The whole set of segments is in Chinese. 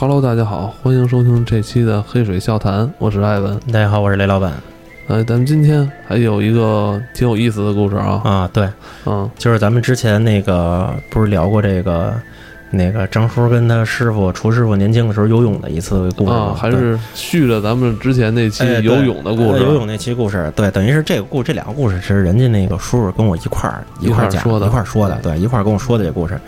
Hello，大家好，欢迎收听这期的黑水笑谈，我是艾文。大家好，我是雷老板。呃，咱们今天还有一个挺有意思的故事啊。啊，对，嗯，就是咱们之前那个不是聊过这个那个张叔跟他师傅厨师傅年轻的时候游泳的一次故事还是续着咱们之前那期哎对游泳的故事。呃游泳那期故事，对，等于是这个故这两个故事是人家那个叔叔跟我一块儿一块块儿讲儿说的一块儿说的，对，一块儿跟我说的这故事。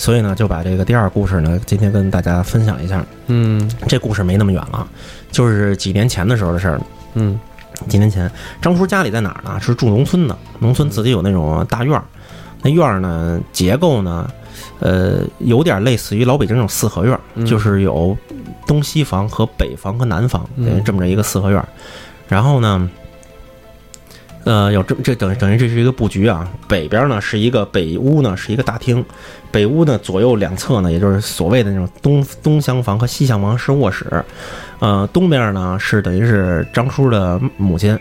所以呢，就把这个第二故事呢，今天跟大家分享一下。嗯这故事没那么远了，就是几年前的时候的事儿。嗯几年前，张叔家里在哪儿呢？是住农村的，农村自己有那种大院儿，那院儿呢结构呢，呃，有点类似于老北京那种四合院就是有东西房和北房和南房，嗯等于这么着一个四合院儿。然后呢，呃，有这这等于等于这是一个布局啊。北边呢是一个北屋呢是一个大厅，北屋呢左右两侧呢，也就是所谓的那种东东厢房和西厢房是卧室，呃，东边呢是等于是张叔的母亲，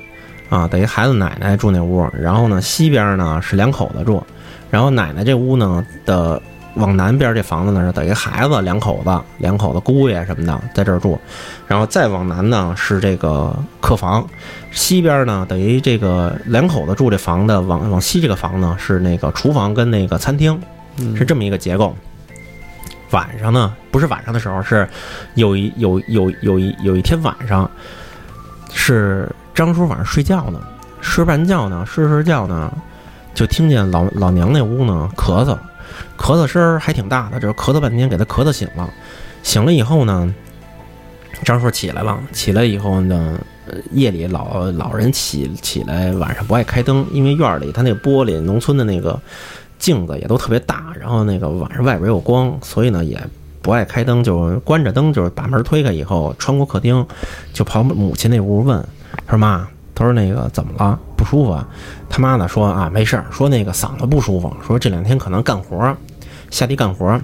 啊，等于孩子奶奶住那屋，然后呢西边呢是两口子住，然后奶奶这屋呢的往南边这房子呢是等于孩子两口子两口子姑爷什么的在这儿住，然后再往南呢是这个客房，西边呢等于这个两口子住这房的往往西这个房呢是那个厨房跟那个餐厅，嗯，是这么一个结构。晚上呢，不是晚上的时候，是有一有有有一有一天晚上，是张叔晚上睡觉呢，睡半觉呢，睡睡觉呢，就听见老老娘那屋呢咳嗽，咳嗽声儿还挺大的，就是咳嗽半天，给他咳嗽醒了。醒了以后呢，张叔起来了，起来以后呢，夜里老老人起起来晚上不爱开灯，因为院里他那个玻璃，农村的那个镜子也都特别大，然后那个晚上外边有光，所以呢也不爱开灯，就关着灯，就是把门推开以后，穿过客厅，就跑母亲那屋问，说妈，他说那个怎么了？不舒服啊？他妈呢说啊没事儿，说那个嗓子不舒服，说这两天可能干活，下地干活。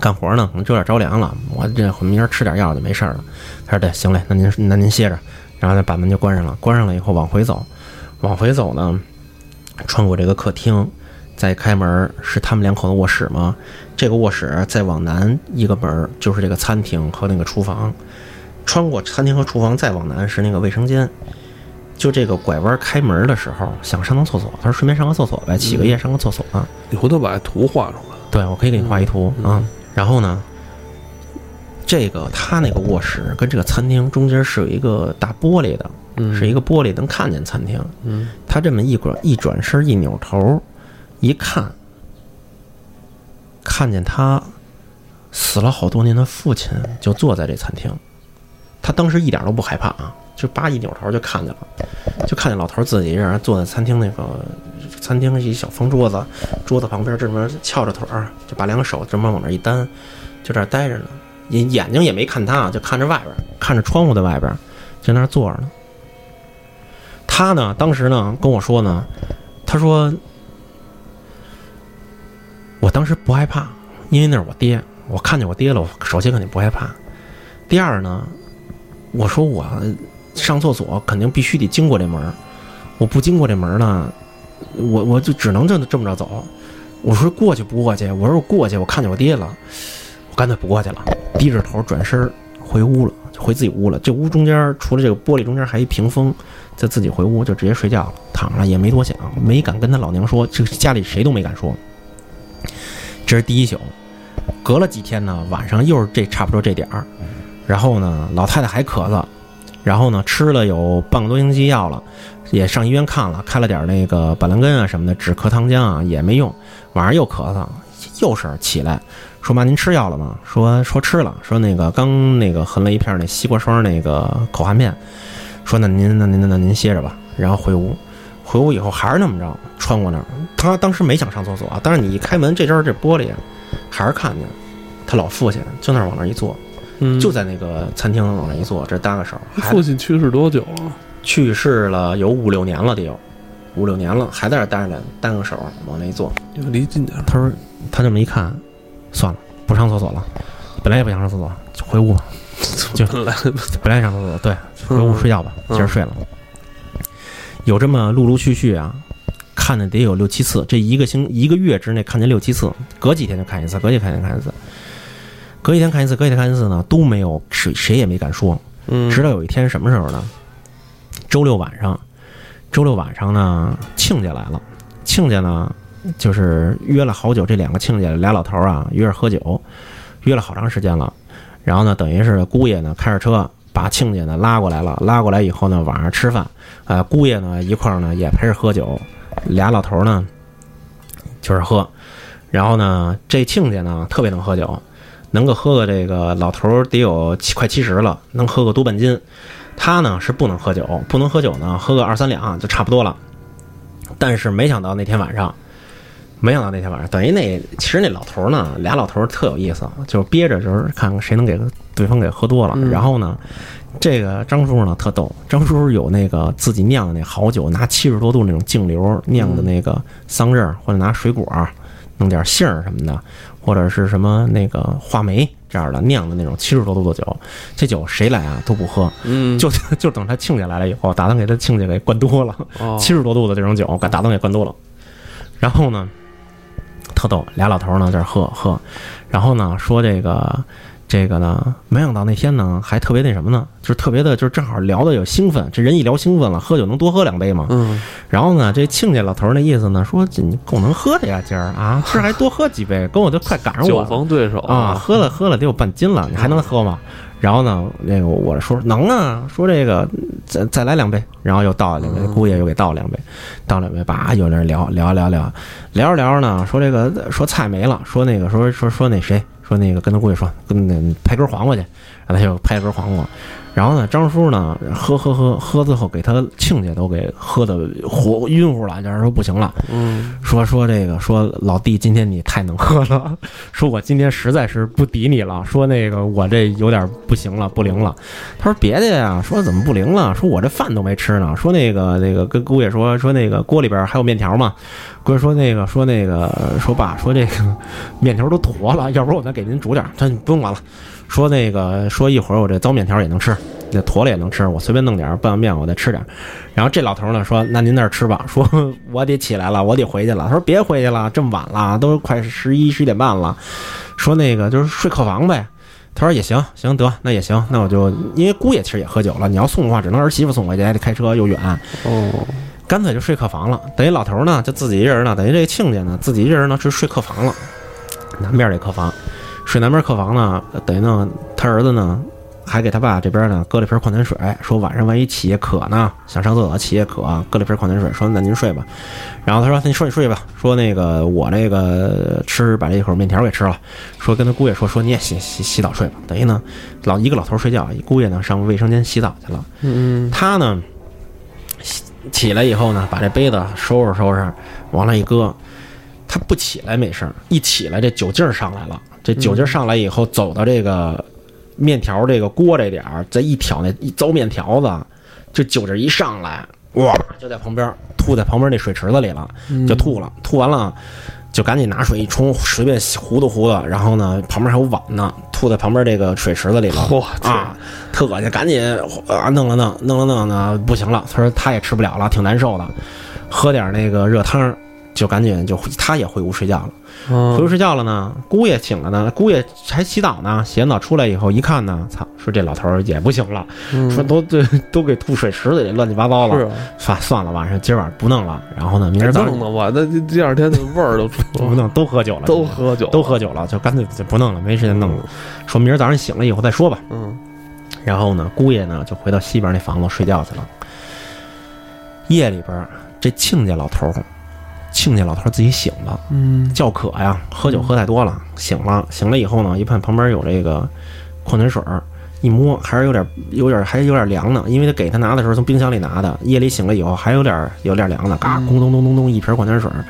干活呢，可能就有点着凉了，我这明儿吃点药就没事了。他说：“对，行嘞，那您那您歇着。”然后呢，把门就关上了。关上了以后往回走，往回走呢，穿过这个客厅，再开门是他们两口的卧室吗？这个卧室再往南一个门就是这个餐厅和那个厨房。穿过餐厅和厨房再往南是那个卫生间。就这个拐弯开门的时候，想上趟厕所，他说顺便上个厕所呗，起个夜上个厕所啊。你回头把图画出来。对，我可以给你画一图嗯啊。然后呢，这个他那个卧室跟这个餐厅中间是有一个大玻璃的，嗯，是一个玻璃能看见餐厅。嗯他这么一转一转身一扭头，一看，看见他死了好多年的父亲就坐在这餐厅。他当时一点都不害怕啊，就叭一扭头就看见了，就看见老头自己一人坐在餐厅那个餐厅一小方桌子，桌子旁边这么翘着腿儿，就把两个手这么往那一单，就这儿待着呢，眼眼睛也没看他啊，就看着外边，看着窗户的外边儿，就那儿坐着呢。他呢，当时呢跟我说呢，他说，我当时不害怕，因为那是我爹，我看见我爹了，我首先肯定不害怕。第二呢，我说我上厕所肯定必须得经过这门儿，我不经过这门儿呢，我我就只能这这么着走。我说过去不过去，我说我过去，我看见我爹了，我干脆不过去了，低着头转身回屋了，就回自己屋了。这屋中间除了这个玻璃中间还一屏风，就自己回屋就直接睡觉了，躺着也没多想，没敢跟他老娘说，这家里谁都没敢说。这是第一宿，隔了几天呢，晚上又是这差不多这点儿，然后呢，老太太还咳嗽，然后呢，吃了有半个多星期药了，也上医院看了，开了点那个板蓝根啊什么的止咳糖浆啊也没用，晚上又咳嗽，又是起来说妈您吃药了吗？说说吃了，说那个刚那个含了一片那西瓜霜那个口含片，说那您那您那您歇着吧，然后回屋。回屋以后还是那么着，穿过那儿。他当时没想上厕所，但是你一开门，这阵儿这玻璃，还是看见他老父亲就那儿往那儿一坐，嗯，就在那个餐厅往那一坐，这搭个手。父亲去世多久了？去世了有五六年了，得有五六年了，还在这儿待着，搭个手往那一坐。你离近点儿。他说他这么一看，算了，不上厕所了。本来也不想上厕所，就回屋吧。就本来本来上厕所，对，回屋睡觉吧，嗯接着睡了。有这么陆陆续续啊，看的得有六七次，这一个星一个月之内看见六七次，隔几天就看一次，隔几天就看一次。隔一天看一次，隔一天看一次呢，都没有谁谁也没敢说。嗯，直到有一天什么时候呢？周六晚上，周六晚上呢，亲家来了。亲家呢，就是约了好久，这两个亲家俩老头儿啊，约着喝酒，约了好长时间了。然后呢，等于是姑爷呢开着车把亲家呢拉过来了，拉过来以后呢，晚上吃饭，呃，姑爷呢一块儿呢也陪着喝酒，俩老头儿呢就是喝。然后呢，这亲家呢特别能喝酒，能够喝个这个老头儿得有七快七十了，能喝个多半斤。他呢是不能喝酒，不能喝酒呢，喝个二三两就差不多了。但是没想到那天晚上，没想到那天晚上，等于那其实那老头儿呢，俩老头儿特有意思，就是憋着就是看看谁能给对方给喝多了。嗯然后呢，这个张叔叔呢特逗，张叔叔有那个自己酿的那好酒，拿七十多度那种净流酿的那个桑葚儿，或者拿水果儿弄点杏儿什么的，或者是什么那个话梅这样的酿的那种七十多度的酒，这酒谁来啊都不喝，嗯，就 就等他亲家来了以后，打算给他亲家给灌多了。哦七十多度的这种酒，给打算给灌多了。然后呢，特逗，俩老头儿呢在这喝喝，然后呢说这个这个呢，没想到那天呢还特别那什么呢，就是特别的，就是正好聊的有兴奋，这人一聊兴奋了，喝酒能多喝两杯嘛。嗯然后呢，这亲家老头儿那意思呢，说这你够能喝的呀，今儿啊，今儿还多喝几杯，跟我都快赶上我酒。逢对手啊，喝了喝了得有半斤了，你还能喝吗？然后呢，那个我说能啊，说这个再再来两杯，然后又倒了两杯，嗯姑爷又给倒了两杯，倒两杯，叭有人聊聊聊聊聊着聊着呢，说这个说菜没了，说那个说说说那谁说那个跟他姑爷说跟那拍根黄瓜去，然后他就拍根黄瓜。然后呢，张叔呢，喝喝喝喝，最后给他亲家都给喝的活晕乎了，就是说不行了，嗯说说这个，说老弟，今天你太能喝了，说我今天实在是不敌你了，说那个我这有点不行了，不灵了。他说别的呀，说怎么不灵了？说我这饭都没吃呢。说那个那个跟姑爷说说那个锅里边还有面条吗？姑爷说那个说那个说爸说这个 面条都坨了，要不然我再给您煮点。他说你不用管了。说那个说一会儿我这糟面条也能吃，那坨了也能吃，我随便弄点儿拌碗面我再吃点儿。然后这老头儿呢说：“那您那儿吃吧。”说：“我得起来了，我得回去了。”他说：“别回去了，这么晚了，都快十一十一点半了。”说那个就是睡客房呗。他说也行，行得那也行，那我就因为姑爷其实也喝酒了，你要送的话只能儿媳妇送回去，还得开车又远，哦，干脆就睡客房了。等于老头儿呢就自己一人呢，等于这个亲家呢自己一人呢是睡客房了，南边这客房，睡南边客房呢，等于呢他儿子呢还给他爸这边呢搁了瓶矿泉水，说晚上万一起夜渴呢，想上厕所起夜渴，搁了瓶矿泉水，说那您睡吧。然后他说那你说你睡吧，说那个我那个吃把这一口面条给吃了，说跟他姑爷说说你也洗洗洗澡睡吧。等于呢老一个老头睡觉，一姑爷呢上卫生间洗澡去了。嗯他呢起起来以后呢，把这杯子收拾收拾，往那一搁。他不起来没事儿，一起来这酒劲儿上来了。这酒劲儿上来以后，走到这个面条这个锅这点儿，再一挑那一糟面条子，这酒劲儿一上来，哇，就在旁边吐在旁边那水池子里了，就吐了。吐完了，就赶紧拿水一冲，随便糊涂糊涂。然后呢，旁边还有碗呢，吐在旁边这个水池子里了。啊，特恶心，赶紧啊弄了弄，弄了弄呢，不行了。他说他也吃不了了，挺难受的，喝点那个热汤儿，就赶紧就他也回屋睡觉了。回屋嗯睡觉了呢，姑爷醒了呢，姑爷还洗澡呢，洗完澡出来以后一看呢，操，说这老头儿也不行了，嗯说都都都给吐水池子里乱七八糟了，算算了，晚上今儿晚上不弄了，然后呢，明儿早上弄弄吧，那第第二天的味儿都出 不弄，都喝酒了，都喝酒，都喝酒了，就干脆就不弄了，没时间弄了，说明儿早上醒了以后再说吧。嗯然后呢，姑爷呢就回到西边那房子睡觉去了。夜里边，这亲家老头儿，亲家老头自己醒了，嗯叫渴呀，喝酒喝太多了，醒了。醒了以后呢，一看旁边有这个矿泉水儿，一摸还是有点有点还有点凉呢，因为他给他拿的时候从冰箱里拿的，夜里醒了以后还有点有点凉呢，嘎，嗯咣咚咚咚咚一瓶矿泉水儿，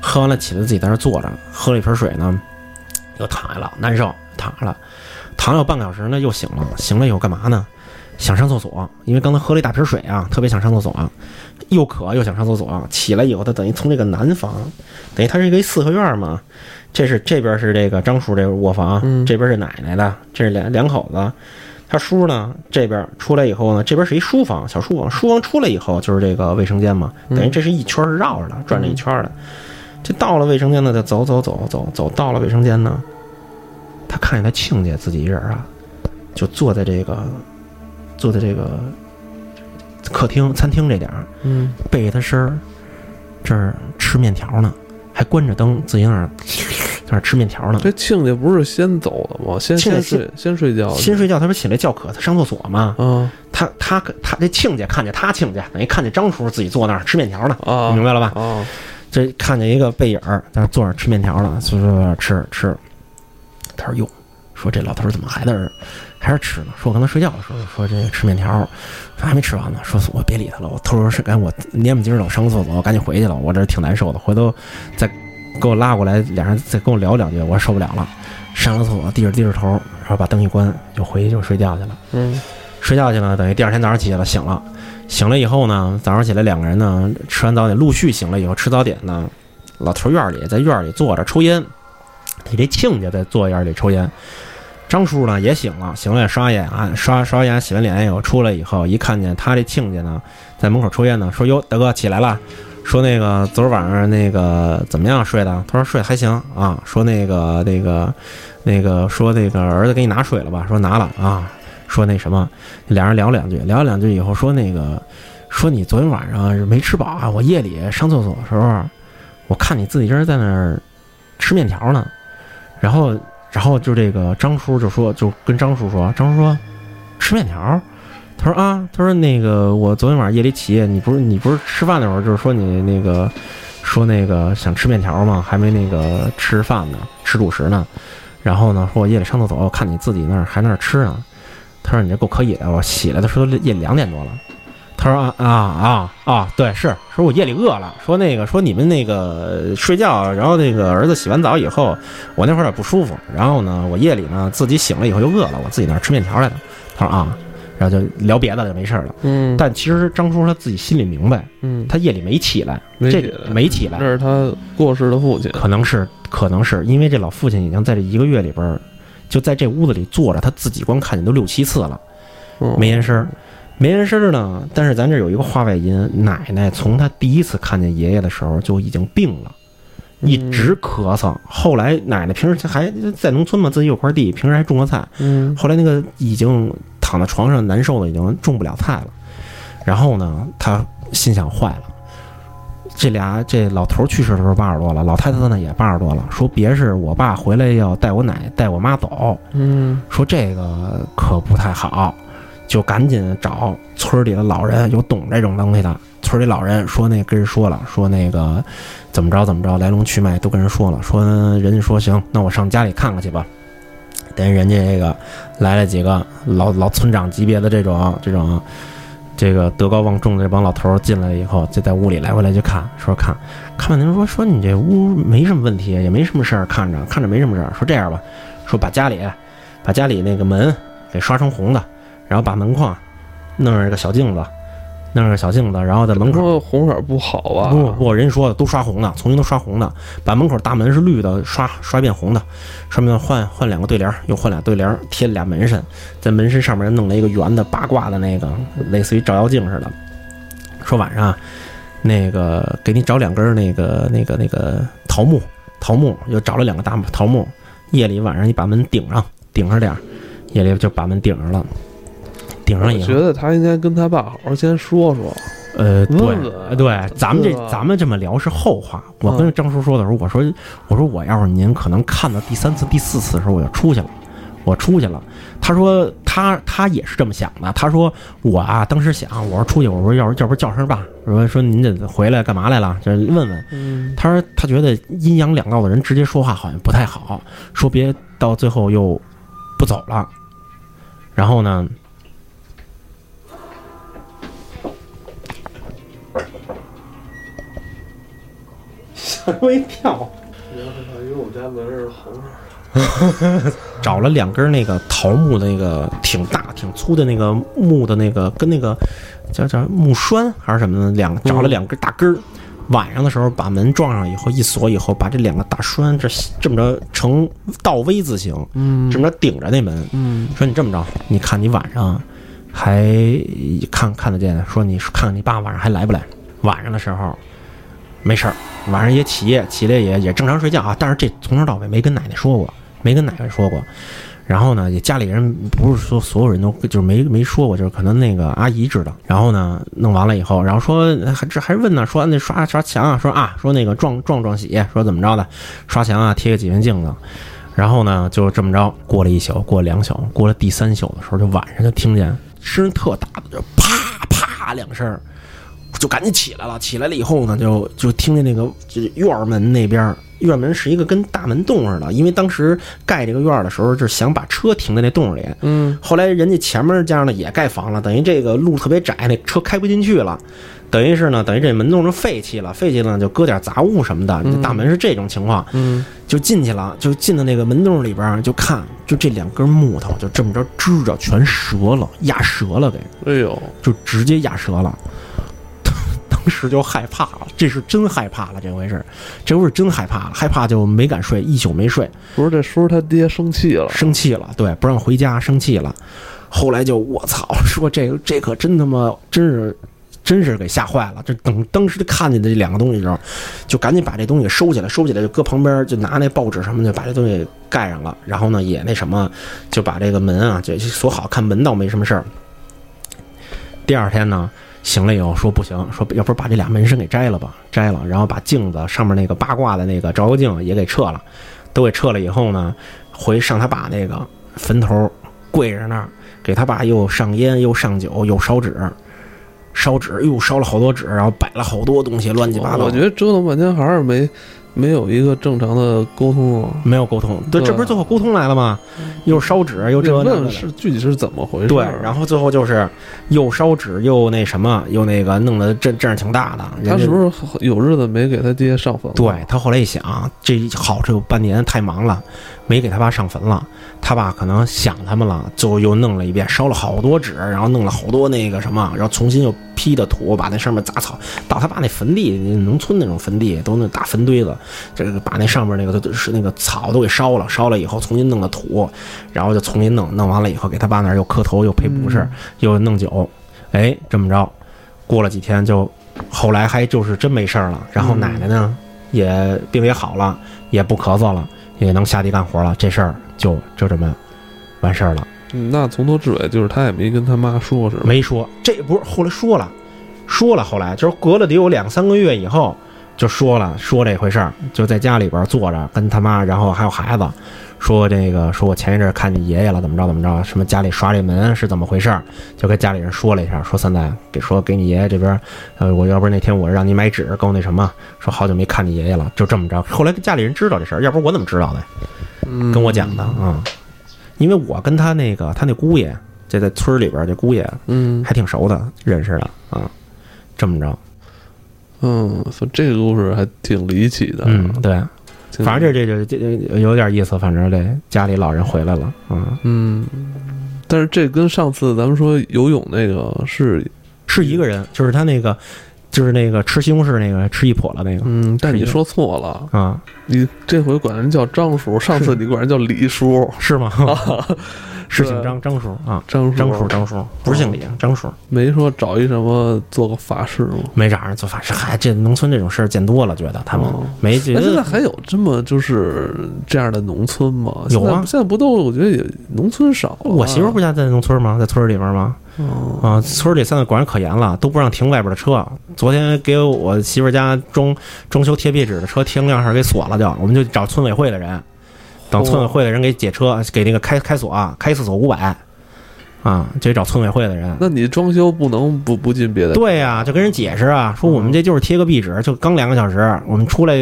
喝完了起来自己在那坐着，喝了一瓶水呢，又躺下了，难受，躺下了，躺了有半个小时呢，又醒了，醒了以后干嘛呢？想上厕所，因为刚才喝了一大瓶水啊，特别想上厕所，又渴又想上厕所。起来以后，他等于从这个南房，等于他是一个四合院嘛，这是这边是这个张叔这个卧房，嗯这边是奶奶的，这是两两口子。他叔呢这边出来以后呢，这边是一书房，小书房。书房出来以后就是这个卫生间嘛，嗯等于这是一圈是绕着的，转着一圈的。这到了卫生间呢，就走走走走走，到了卫生间呢，他看见他亲家自己一人啊，就坐在这个坐在这个客厅餐厅这点儿，嗯，背着他身儿这儿吃面条呢，还关着灯，自己在那儿在那儿吃面条呢。这亲家不是先走的吗？先先睡先睡觉去，先睡觉，他不是起来叫渴，他上厕所嘛。嗯他他他这亲家看见他亲家，等于看见张叔自己坐那儿吃面条呢，啊，你明白了吧？啊，这看见一个背影儿在那坐着吃面条呢，所以说吃吃。他说：“哟，说这老头儿怎么还在这儿还是吃呢？说我刚才睡觉的时候说这吃面条，说还没吃完呢。说我别理他了，我偷着是赶紧我蔫不唧儿的我上个厕所，我赶紧回去了。我这挺难受的，回头再给我拉过来，俩人再跟我聊两句，我受不了了。上了厕所，低着低着头，然后把灯一关，就回去就睡觉去了。嗯睡觉去了，等于第二天早上起来了，醒了，醒了以后呢，早上起来两个人呢吃完早点，陆续醒了以后吃早点呢，老头院里在院里坐着抽烟，你这亲家在坐院里抽烟。张叔呢也醒了，醒了也刷牙，刷刷牙洗完脸以后出来以后，一看见他这亲家呢在门口抽烟呢，说哟大哥起来了，说那个昨儿晚上那个怎么样睡的？他说睡还行啊，说那个那个那个说那个儿子给你拿水了吧？说拿了啊，说那什么。俩人聊两句，聊两句以后说那个，说你昨天晚上没吃饱啊？我夜里上厕所的时候，我看你自己一人在那儿吃面条呢。然后，然后就这个张叔就说，就跟张叔说，张叔说吃面条。他说啊，他说那个我昨天晚上夜里起夜，你不是你不是吃饭的时候就是说你那个说那个想吃面条吗？还没那个吃饭呢，吃主食呢。然后呢，说我夜里上厕所，我看你自己那儿还那儿吃呢。他说：“你这够可以的，我起来的时候夜里两点多了。”他说：“啊啊啊啊，对，是说我夜里饿了。说那个说你们那个睡觉，然后那个儿子洗完澡以后，我那会儿也不舒服。然后呢，我夜里呢自己醒了以后就饿了，我自己那儿吃面条来的。”他说：“啊。”然后就聊别的就没事了。嗯，但其实张叔他自己心里明白，嗯，他夜里没起来，这没起来没起来这，是他过世的父亲，可能是可能是因为这老父亲已经在这一个月里边儿，就在这屋子里坐着，他自己光看见都六七次了。嗯没言声儿，没人声儿呢。但是咱这有一个话外音，奶奶从她第一次看见爷爷的时候就已经病了，一直咳嗽。后来奶奶平时还在农村嘛，自己有块地，平时还种过菜。嗯后来那个已经躺在床上难受的，已经种不了菜了。然后呢，她心想坏了。这俩这老头儿去世的时候八十多了，老太太呢也八十多了。说别是我爸回来要带我奶带我妈走，嗯说这个可不太好，就赶紧找村里的老人，有懂这种东西的。村里老人说那跟人说了，说那个怎么着怎么着，来龙去脉都跟人说了。说人家说行，那我上家里看看去吧。等人家这个来了几个老老村长级别的这种这种这个德高望重的这帮老头进来以后，就在屋里来回来去看，说看看半天说说你这屋没什么问题，也没什么事儿，看着看着没什么事儿。说这样吧，说把家里把家里那个门给刷成红的，然后把门框弄上一个小镜子，弄上个小镜子，然后在门口。说红色不好啊，不不，人家说的都刷红的，重新都刷红的，把门口大门是绿的，刷刷变红的，上面换换两个对联儿，又换俩对联儿，贴了俩门神，在门神上面弄了一个圆的八卦的那个，类似于照妖镜似的。说晚上那个给你找两根那个那个那个桃木，桃木又找了两个大桃木，夜里晚上你把门顶上，顶上点儿，夜里就把门顶上了，顶上以后我觉。得他应该跟他爸好好先说说，呃，对对，咱们这咱们这么聊是后话。我嗯跟张叔说的时候，我说我说我要是您可能看到第三次、第四次的时候，我就出去了，我出去了。他说他他也是这么想的。他说我啊，当时想，我说出去，我说要是要不叫声爸，说说您这回来干嘛来了？就问问。嗯他说他觉得阴阳两道的人直接说话好像不太好，说别到最后又不走了。然后呢，吓我一跳。因为我家门是红色，找了两根那个桃木的那个挺大挺粗的那个木的那个跟那个叫叫木栓还是什么的，两找了两根大根儿。晚上的时候把门撞上以后一锁以后，把这两个大栓这这么着成倒 V 字形，嗯这么着顶着那门。嗯说你这么着，你看你晚上还看看得见？说你看看你爸晚上还来不来？晚上的时候没事儿，晚上也起夜，起来也也正常睡觉啊。但是这从头到尾没跟奶奶说过，没跟奶奶说过。然后呢，也家里人不是说所有人都就是没没说过，就是可能那个阿姨知道。然后呢，弄完了以后，然后说还这还问呢，说那刷刷墙啊，说啊，说那个撞撞撞喜，说怎么着的，刷墙啊，贴个几面镜子。然后呢，就这么着过了一宿，过两宿，过了第三宿的时候，就晚上就听见声音特大的，就啪啪两声，就赶紧起来了。起来了以后呢，就就听见那个就是院门那边。院门是一个跟大门洞似的，因为当时盖这个院的时候，就是想把车停在那洞里。嗯，后来人家前面这样呢也盖房了，等于这个路特别窄，那车开不进去了。等于是呢，等于这门洞就废弃了，废弃了就搁点杂物什么的。大门是这种情况，嗯，就进去了，就进到那个门洞里边，就看，就这两根木头就这么着支着，全折了，压折了，给，哎呦，就直接压折了。当时就害怕了，这是真害怕了，这回是，这回是真害怕了，害怕就没敢睡，一宿没睡。不是这叔他爹生气了，生气了，对，不让回家，生气了。后来就我操，说这个这可真他妈真是，真是给吓坏了。这等当时看见的这两个东西的时候，就赶紧把这东西收起来，收起来就搁旁边，就拿那报纸什么的把这东西盖上了。然后呢，也那什么，就把这个门啊就锁好，看门倒没什么事儿。第二天呢。醒了以后说不行，说要不把这俩门神给摘了吧，摘了，然后把镜子上面那个八卦的那个照妖镜也给撤了，都给撤了以后呢，回上他爸那个坟头，跪着那儿给他爸又上烟又上酒又烧纸，烧纸又烧了好多纸，然后摆了好多东西乱七八糟。我觉得折腾半天还是没。没有一个正常的沟通，没有沟通，对，这不是最后沟通来了吗？又烧纸又这问是具体是怎么回事？对，然后最后就是又烧纸又那什么又那个弄得阵阵挺大的。他是不是有日子没给他爹上坟？对他后来一想，这好这有半年太忙了，没给他爸上坟了。他爸可能想他们了，最后又弄了一遍，烧了好多纸，然后弄了好多那个什么，然后重新又劈的土，把那上面杂草，到他爸那坟地，农村那种坟地都那大坟堆子，这个把那上面那个都是那个草都给烧了，烧了以后重新弄的土，然后就重新弄，弄完了以后给他爸那儿又磕头，又赔不是，又弄酒，哎，这么着，过了几天就，后来还就是真没事儿了，然后奶奶呢也病也好了，也不咳嗽了，也能下地干活了，这事儿。就就这么完事儿了。那从头至尾就是他也没跟他妈说，是没说。这不是后来说了，说了。后来就是隔了得有两三个月以后，就说了说这回事儿，就在家里边坐着跟他妈，然后还有孩子，说这个说我前一阵看见爷爷了，怎么着怎么着，什么家里刷这门是怎么回事儿，就跟家里人说了一下，说三代给说给你爷爷这边，呃，我要不是那天我让你买纸，够那什么，说好久没看你爷爷了，就这么着。后来家里人知道这事儿，要不然我怎么知道的？跟我讲的啊，因为我跟他那个他那姑爷，这在村里边这姑爷，嗯，还挺熟的，认识的啊，这么着，嗯，说这个故事还挺离奇的，嗯，对，反正这这这这有点意思，反正这家里老人回来了，嗯嗯，但是这跟上次咱们说游泳那个是是一个人，就是他那个。就是那个吃西红柿那个吃一泼了那个，嗯，但你说错了啊！你这回管人叫张叔，上次你管人叫李叔 是吗？是姓张张叔啊，张叔张叔张叔不是姓李，张叔没说找一什么做个法事吗？没找人做法事，嗨，这农村这种事儿见多了，觉得他们没觉得。现在还有这么就是这样的农村吗？有啊，现在不都我觉得也农村少。我媳妇不家在农村吗？在村里边吗？啊，村里现在管人可严了，都不让停外边的车。昨天给我媳妇家装装修贴壁纸的车停亮上给锁了，就我们就找村委会的人，等村委会的人给解车，给那个开开锁，开一次锁五百。啊，就得找村委会的人。那你装修不能不不进别的？对呀，就跟人解释啊，说我们这就是贴个壁纸，就刚两个小时，我们出来，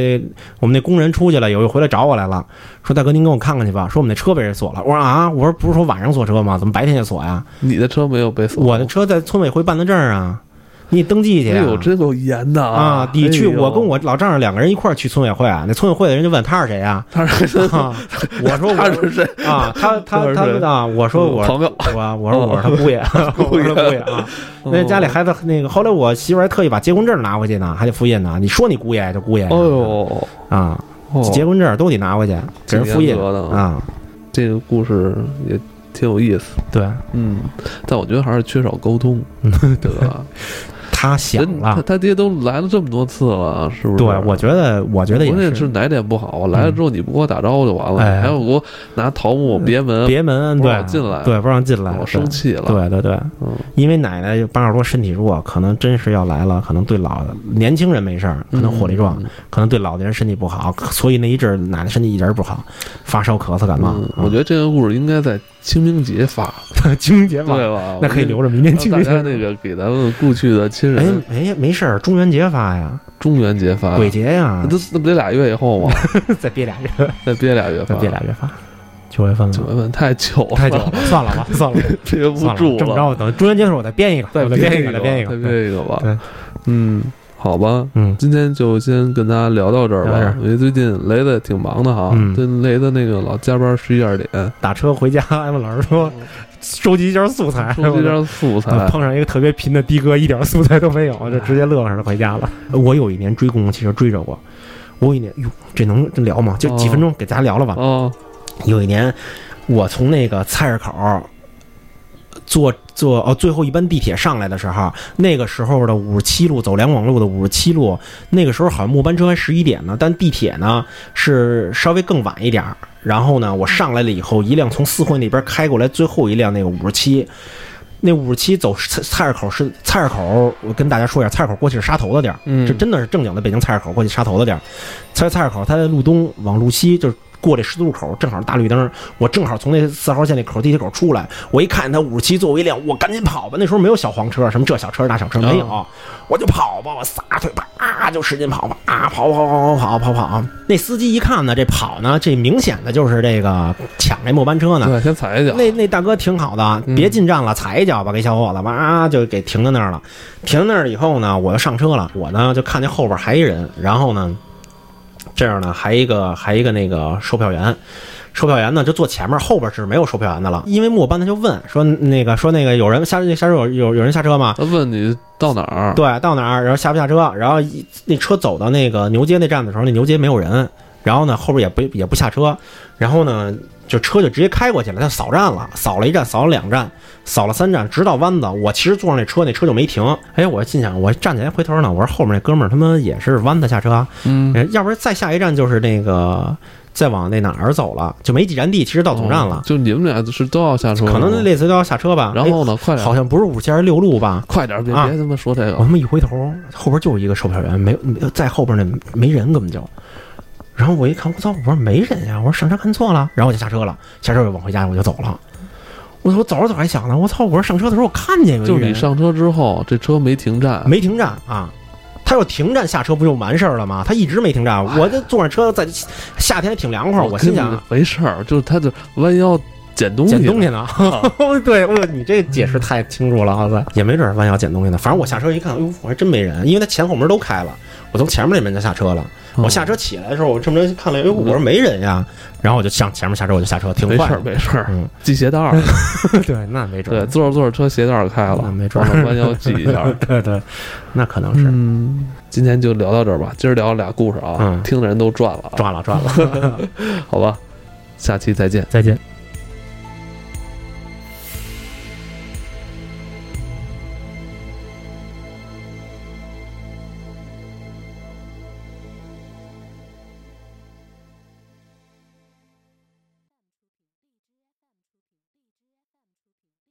我们那工人出去了，有一回来找我来了，说大哥您给我看看去吧，说我们那车被人锁了。我说啊，我说不是说晚上锁车吗？怎么白天也锁呀？你的车没有被锁？我的车在村委会办的证啊。你登记去哎呦，真够严的啊！你去，我跟我老丈人两个人一块儿去村委会啊。那村委会的人就问他是谁呀？他是谁？我说他是谁啊？他他他啊！我说我朋友，我我说我是他姑爷，姑爷姑爷啊！那家里孩子那个，后来我媳妇还特意把结婚证拿回去呢，还得复印呢。你说你姑爷就姑爷。哎呦啊！结婚证都得拿回去给人复印啊。这个故事也挺有意思。对，嗯，但我觉得还是缺少沟通，对吧？他想人他了。他爹都来了这么多次了，是不是？对，我觉得，我觉得也是是哪点不好？我来了之后你不给我打招呼就完了，哎还要给我拿桃木别门，别门不对让进来对，不让进来，我生气了。对对对，嗯，因为奶奶八十多身体弱，可能真是要来了，可能对老年轻人没事儿，可能火力壮，嗯可能对老年人身体不好，所以那一阵儿奶奶身体一点儿不好，发烧、咳嗽、感冒。嗯我觉得这个故事应该在清明节发，清明节发，对吧？那可以留着明年清明节。家那个给咱们故去的亲哎人哎，没事儿，中元节发呀，中元节发，鬼节呀那，那不得俩月以后吗？再憋俩月，再憋俩月再，憋俩月发，九月份了，九月份太久了，太久了，算了吧，算了，憋不住这么着，等中元节的时候我再编一个，再再编一个，再编一个，再编一个吧。对，嗯，好吧。嗯，今天就先跟大家聊到这儿吧因为最近雷子挺忙的哈，雷子那个老加班十一二点，打车回家，艾文老师说收集一下素材，收集一下素材，碰上一个特别贫的的哥，一点素材都没有，就直接乐呵着回家了。我有一年追公共汽车追着过，我有一年，哟，这能这聊吗？就几分钟给大家聊了吧。哦，有一年，我从那个菜市口坐坐哦最后一班地铁上来的时候，那个时候的五十七路走两广路的五十七路，那个时候好像末班车还十一点呢，但地铁呢是稍微更晚一点儿。然后呢，我上来了以后，一辆从四惠那边开过来，最后一辆那个五十七。那五十七走菜菜市口是菜市口，我跟大家说一下，菜市口过去是杀头的地儿，嗯这真的是正经的北京菜市口过去杀头的地儿。菜菜市口它在路东往路西，就是过这十字路口，正好是大绿灯，我正好从那四号线那口地铁口出来，我一看他五十七座位一辆，我赶紧跑吧。那时候没有小黄车，什么这小车那小车没有，我就跑吧，我撒腿啪就使劲跑吧，啊跑跑跑跑跑跑跑。那司机一看呢，这跑呢，这明显的就是这个抢这末班车呢。对，先踩一脚，那那大哥挺好的，嗯别进站了，踩一脚吧，给小伙子哇就给停在那儿了。停在那儿以后呢，我就上车了，我呢就看见后边还一人，然后呢，这样呢还一个还一个那个售票员。售票员呢就坐前面，后边是没有售票员的了。因为末班他就问说那个说那个有人下下车有有有人下车吗？他问你到哪儿，对，到哪儿，然后下不下车，然后一那车走到那个牛街那站的时候，那牛街没有人，然后呢后边也不也不下车，然后呢就车就直接开过去了，他扫站了，扫了一站，扫了两站，扫了三站，直到弯子，我其实坐上那车，那车就没停，哎，我心想，我站起来回头呢，我说后面那哥们儿他妈也是弯子下车，嗯，哎要不然再下一站就是那个再往那哪儿走了，就没几站地，其实到总站了哦，就你们俩是都要下车，可能类似都要下车吧，然后呢，快哎点，好像不是五线是六路吧，快点，别啊别他妈说这个我他，妈一回头，后边就是一个售票员，没在后边那没人，根本就。然后我一看，我操！我说没人呀，我说上车看错了，然后我就下车了，下车我往回家我就走了。我说我走着走着还想呢，我操！我说上车的时候我看见有一就是你上车之后，这车没停站，没停站啊，他要停站下车不就完事儿了吗？他一直没停站，我这坐上车在夏天挺凉快儿，我心想没事儿，就是他就弯腰捡东西，捡东西呢。对，我你这解释太清楚了，好吧？也没准弯腰捡东西呢。反正我下车一看，哟，我还真没人，因为他前后门都开了，我从前面那门就下车了。嗯我下车起来的时候，我这么着看了，哎，我说没人呀，然后我就向前面下车，我就下车，挺没事。没事，嗯，系鞋带儿，对，那没准对，儿，坐着坐着车鞋带儿开了，那没准儿然后弯腰系一下。对对，那可能是嗯，今天就聊到这儿吧，今儿聊俩故事啊，嗯听的人都赚了啊，赚了赚了。好吧，下期再见。再见。